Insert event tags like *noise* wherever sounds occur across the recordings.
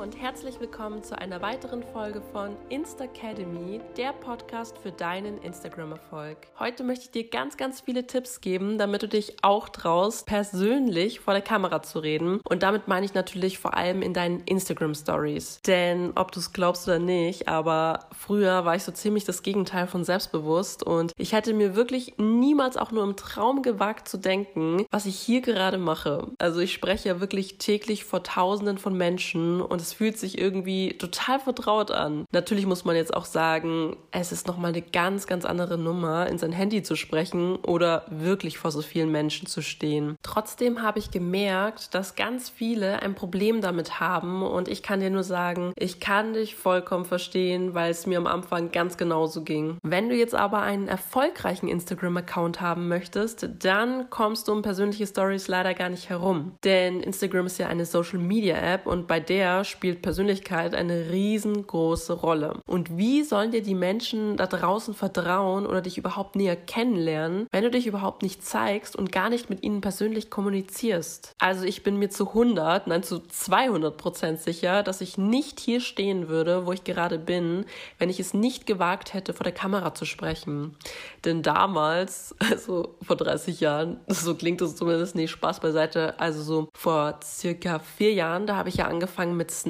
und herzlich willkommen zu einer weiteren Folge von Instacademy, der Podcast für deinen Instagram-Erfolg. Heute möchte ich dir ganz, ganz viele Tipps geben, damit du dich auch traust, persönlich vor der Kamera zu reden. Und damit meine ich natürlich vor allem in deinen Instagram-Stories. Denn ob du es glaubst oder nicht, aber früher war ich so ziemlich das Gegenteil von selbstbewusst und ich hätte mir wirklich niemals auch nur im Traum gewagt zu denken, was ich hier gerade mache. Also ich spreche ja wirklich täglich vor Tausenden von Menschen und es fühlt sich irgendwie total vertraut an. Natürlich muss man jetzt auch sagen, es ist nochmal eine ganz, ganz andere Nummer, in sein Handy zu sprechen oder wirklich vor so vielen Menschen zu stehen. Trotzdem habe ich gemerkt, dass ganz viele ein Problem damit haben und ich kann dir nur sagen, ich kann dich vollkommen verstehen, weil es mir am Anfang ganz genauso ging. Wenn du jetzt aber einen erfolgreichen Instagram-Account haben möchtest, dann kommst du um persönliche Stories leider gar nicht herum. Denn Instagram ist ja eine Social-Media-App und bei der spielt Persönlichkeit eine riesengroße Rolle. Und wie sollen dir die Menschen da draußen vertrauen oder dich überhaupt näher kennenlernen, wenn du dich überhaupt nicht zeigst und gar nicht mit ihnen persönlich kommunizierst? Also ich bin mir zu 100, nein zu 200 Prozent sicher, dass ich nicht hier stehen würde, wo ich gerade bin, wenn ich es nicht gewagt hätte, vor der Kamera zu sprechen. Denn damals, *laughs* also vor 30 Jahren, *laughs* so klingt es zumindest nicht, Spaß beiseite, also so vor circa vier Jahren, da habe ich ja angefangen mit Snapchat.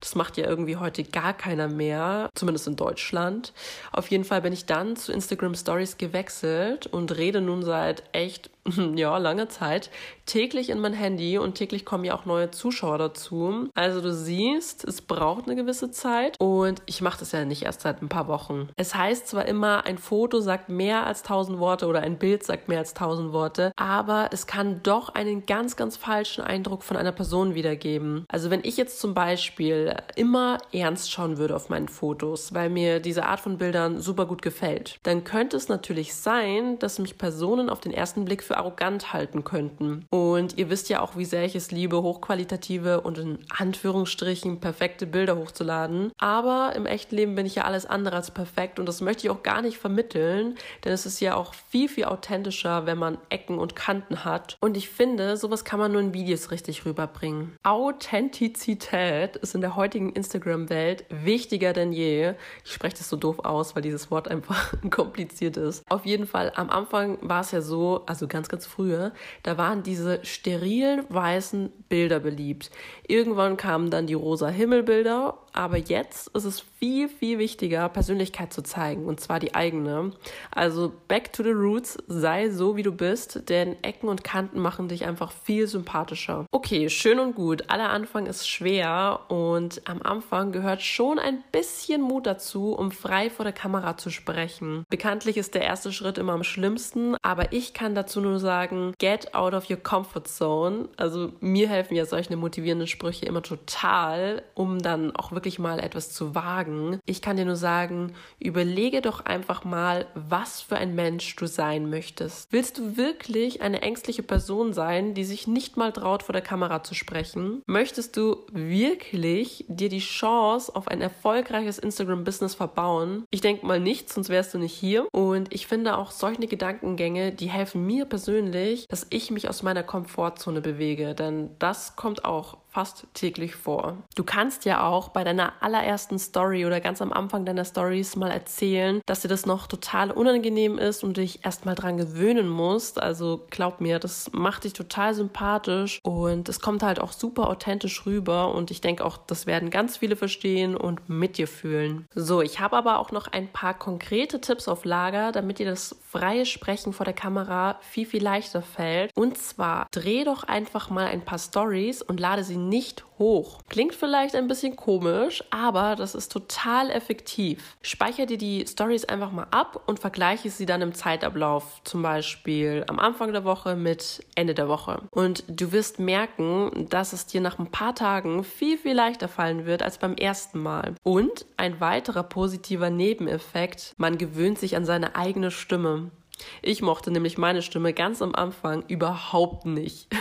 Das macht ja irgendwie heute gar keiner mehr, zumindest in Deutschland. Auf jeden Fall bin ich dann zu Instagram Stories gewechselt und rede nun seit echt *laughs* ja, lange Zeit täglich in mein Handy und täglich kommen ja auch neue Zuschauer dazu. Also du siehst, es braucht eine gewisse Zeit und ich mache das ja nicht erst seit ein paar Wochen. Es heißt zwar immer, ein Foto sagt mehr als tausend Worte oder ein Bild sagt mehr als tausend Worte, aber es kann doch einen ganz, ganz falschen Eindruck von einer Person wiedergeben. Also wenn ich jetzt zum Beispiel immer ernst schauen würde auf meinen Fotos, weil mir diese Art von Bildern super gut gefällt, dann könnte es natürlich sein, dass mich Personen auf den ersten Blick für arrogant halten könnten. Und ihr wisst ja auch, wie sehr ich es liebe, hochqualitative und in Anführungsstrichen perfekte Bilder hochzuladen. Aber im echten Leben bin ich ja alles andere als perfekt und das möchte ich auch gar nicht vermitteln, denn es ist ja auch viel, viel authentischer, wenn man Ecken und Kanten hat. Und ich finde, sowas kann man nur in Videos richtig rüberbringen. Authentizität ist in der heutigen Instagram-Welt wichtiger denn je. Ich spreche das so doof aus, weil dieses Wort einfach *laughs* kompliziert ist. Auf jeden Fall, am Anfang war es ja so, also ganz ganz, ganz früher, da waren diese sterilen weißen Bilder beliebt. Irgendwann kamen dann die rosa Himmelbilder, aber jetzt ist es viel, viel wichtiger, Persönlichkeit zu zeigen, und zwar die eigene. Also back to the roots, sei so, wie du bist, denn Ecken und Kanten machen dich einfach viel sympathischer. Okay, schön und gut. Aller Anfang ist schwer und am Anfang gehört schon ein bisschen Mut dazu, um frei vor der Kamera zu sprechen. Bekanntlich ist der erste Schritt immer am schlimmsten, aber ich kann dazu nur sagen, get out of your comfort zone. Also mir helfen ja solche motivierenden Sprüche immer total, um dann auch wirklich mal etwas zu wagen. Ich kann dir nur sagen, überlege doch einfach mal, was für ein Mensch du sein möchtest. Willst du wirklich eine ängstliche Person sein, die sich nicht mal traut, vor der Kamera zu sprechen? Möchtest du wirklich dir die Chance auf ein erfolgreiches Instagram-Business verbauen? Ich denke mal nicht, sonst wärst du nicht hier. Und ich finde auch solche Gedankengänge, die helfen mir persönlich, dass ich mich aus meiner Komfortzone bewege. Denn das kommt auch fast täglich vor. Du kannst ja auch bei deiner allerersten Story oder ganz am Anfang deiner Stories mal erzählen, dass dir das noch total unangenehm ist und dich erstmal dran gewöhnen musst. Also glaub mir, das macht dich total sympathisch und es kommt halt auch super authentisch rüber und ich denke auch, das werden ganz viele verstehen und mit dir fühlen. So, ich habe aber auch noch ein paar konkrete Tipps auf Lager, damit dir das freie Sprechen vor der Kamera viel, viel leichter fällt. Und zwar dreh doch einfach mal ein paar Stories und lade sie nicht hoch. Klingt vielleicht ein bisschen komisch, aber das ist total effektiv. Speicher dir die Stories einfach mal ab und vergleiche sie dann im Zeitablauf, zum Beispiel am Anfang der Woche mit Ende der Woche. Und du wirst merken, dass es dir nach ein paar Tagen viel, viel leichter fallen wird als beim ersten Mal. Und ein weiterer positiver Nebeneffekt, man gewöhnt sich an seine eigene Stimme. Ich mochte nämlich meine Stimme ganz am Anfang überhaupt nicht. *laughs*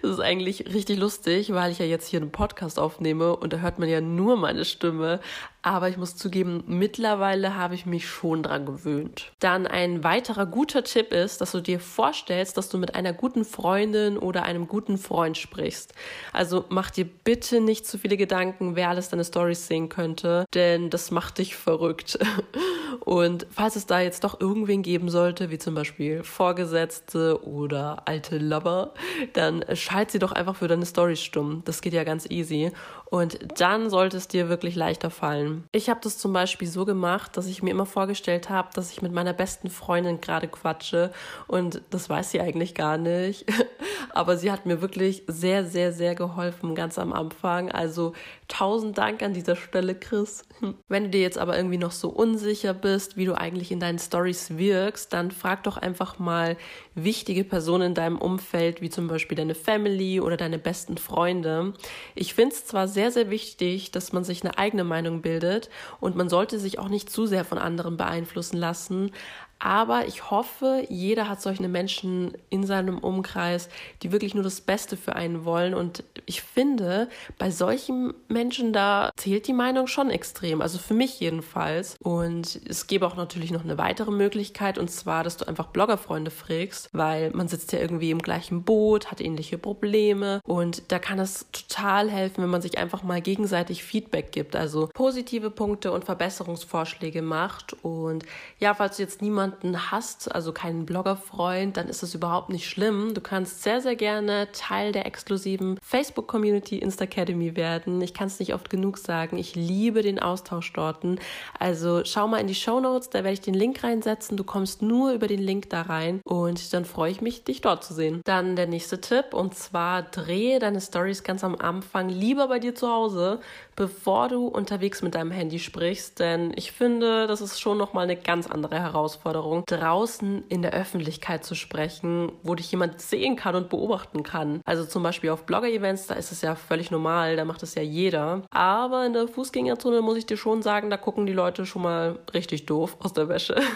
Das ist eigentlich richtig lustig, weil ich ja jetzt hier einen Podcast aufnehme und da hört man ja nur meine Stimme. Aber ich muss zugeben, mittlerweile habe ich mich schon dran gewöhnt. Dann ein weiterer guter Tipp ist, dass du dir vorstellst, dass du mit einer guten Freundin oder einem guten Freund sprichst. Also mach dir bitte nicht zu viele Gedanken, wer alles deine Stories sehen könnte, denn das macht dich verrückt. *laughs* Und falls es da jetzt doch irgendwen geben sollte, wie zum Beispiel Vorgesetzte oder alte Lover, dann schalt sie doch einfach für deine Stories stumm. Das geht ja ganz easy. Und dann sollte es dir wirklich leichter fallen. Ich habe das zum Beispiel so gemacht, dass ich mir immer vorgestellt habe, dass ich mit meiner besten Freundin gerade quatsche. Und das weiß sie eigentlich gar nicht. Aber sie hat mir wirklich sehr, sehr, sehr geholfen, ganz am Anfang. Also tausend Dank an dieser Stelle, Chris. Wenn du dir jetzt aber irgendwie noch so unsicher bist, wie du eigentlich in deinen Stories wirkst, dann frag doch einfach mal wichtige Personen in deinem Umfeld, wie zum Beispiel deine Family oder deine besten Freunde. Ich finde es zwar sehr, sehr wichtig, dass man sich eine eigene Meinung bildet und man sollte sich auch nicht zu sehr von anderen beeinflussen lassen, aber ich hoffe, jeder hat solche Menschen in seinem Umkreis, die wirklich nur das Beste für einen wollen. Und ich finde, bei solchen Menschen da zählt die Meinung schon extrem. Also für mich jedenfalls. Und es gäbe auch natürlich noch eine weitere Möglichkeit. Und zwar, dass du einfach Bloggerfreunde fragst, weil man sitzt ja irgendwie im gleichen Boot, hat ähnliche Probleme. Und da kann es total helfen, wenn man sich einfach mal gegenseitig Feedback gibt. Also positive Punkte und Verbesserungsvorschläge macht. Und ja, falls du jetzt niemand jemanden hast, also keinen Bloggerfreund, dann ist das überhaupt nicht schlimm. Du kannst sehr, sehr gerne Teil der exklusiven Facebook-Community Instacademy werden. Ich kann es nicht oft genug sagen. Ich liebe den Austausch dort. Also schau mal in die Show Notes, da werde ich den Link reinsetzen. Du kommst nur über den Link da rein und dann freue ich mich, dich dort zu sehen. Dann der nächste Tipp und zwar drehe deine Stories ganz am Anfang lieber bei dir zu Hause, bevor du unterwegs mit deinem Handy sprichst, denn ich finde, das ist schon nochmal eine ganz andere Herausforderung Herausforderung, draußen in der Öffentlichkeit zu sprechen, wo dich jemand sehen kann und beobachten kann. Also zum Beispiel auf Blogger-Events, da ist es ja völlig normal, da macht es ja jeder. Aber in der Fußgängerzone muss ich dir schon sagen, da gucken die Leute schon mal richtig doof aus der Wäsche. *laughs*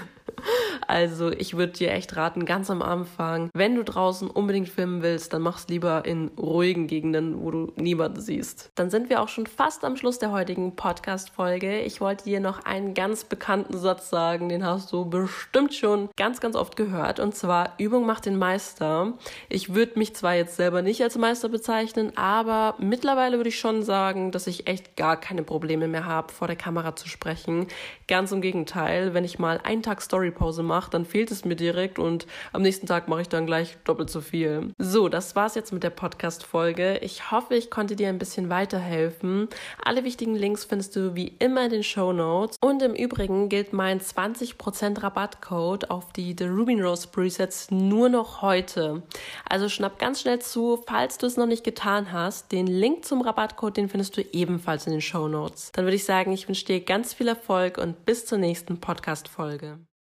Also ich würde dir echt raten, ganz am Anfang, wenn du draußen unbedingt filmen willst, dann mach's lieber in ruhigen Gegenden, wo du niemanden siehst. Dann sind wir auch schon fast am Schluss der heutigen Podcast-Folge. Ich wollte dir noch einen ganz bekannten Satz sagen, den hast du bestimmt schon ganz, ganz oft gehört. Und zwar, Übung macht den Meister. Ich würde mich zwar jetzt selber nicht als Meister bezeichnen, aber mittlerweile würde ich schon sagen, dass ich echt gar keine Probleme mehr habe, vor der Kamera zu sprechen. Ganz im Gegenteil, wenn ich mal einen Tag Storypause mache, mache, dann fehlt es mir direkt und am nächsten Tag mache ich dann gleich doppelt so viel. So, das war's jetzt mit der Podcast-Folge. Ich hoffe, ich konnte dir ein bisschen weiterhelfen. Alle wichtigen Links findest du wie immer in den Show Notes. Und im Übrigen gilt mein 20% Rabattcode auf die The Ruby Rose Presets nur noch heute. Also schnapp ganz schnell zu, falls du es noch nicht getan hast. Den Link zum Rabattcode, den findest du ebenfalls in den Show Notes. Dann würde ich sagen, ich wünsche dir ganz viel Erfolg und bis zur nächsten Podcast-Folge.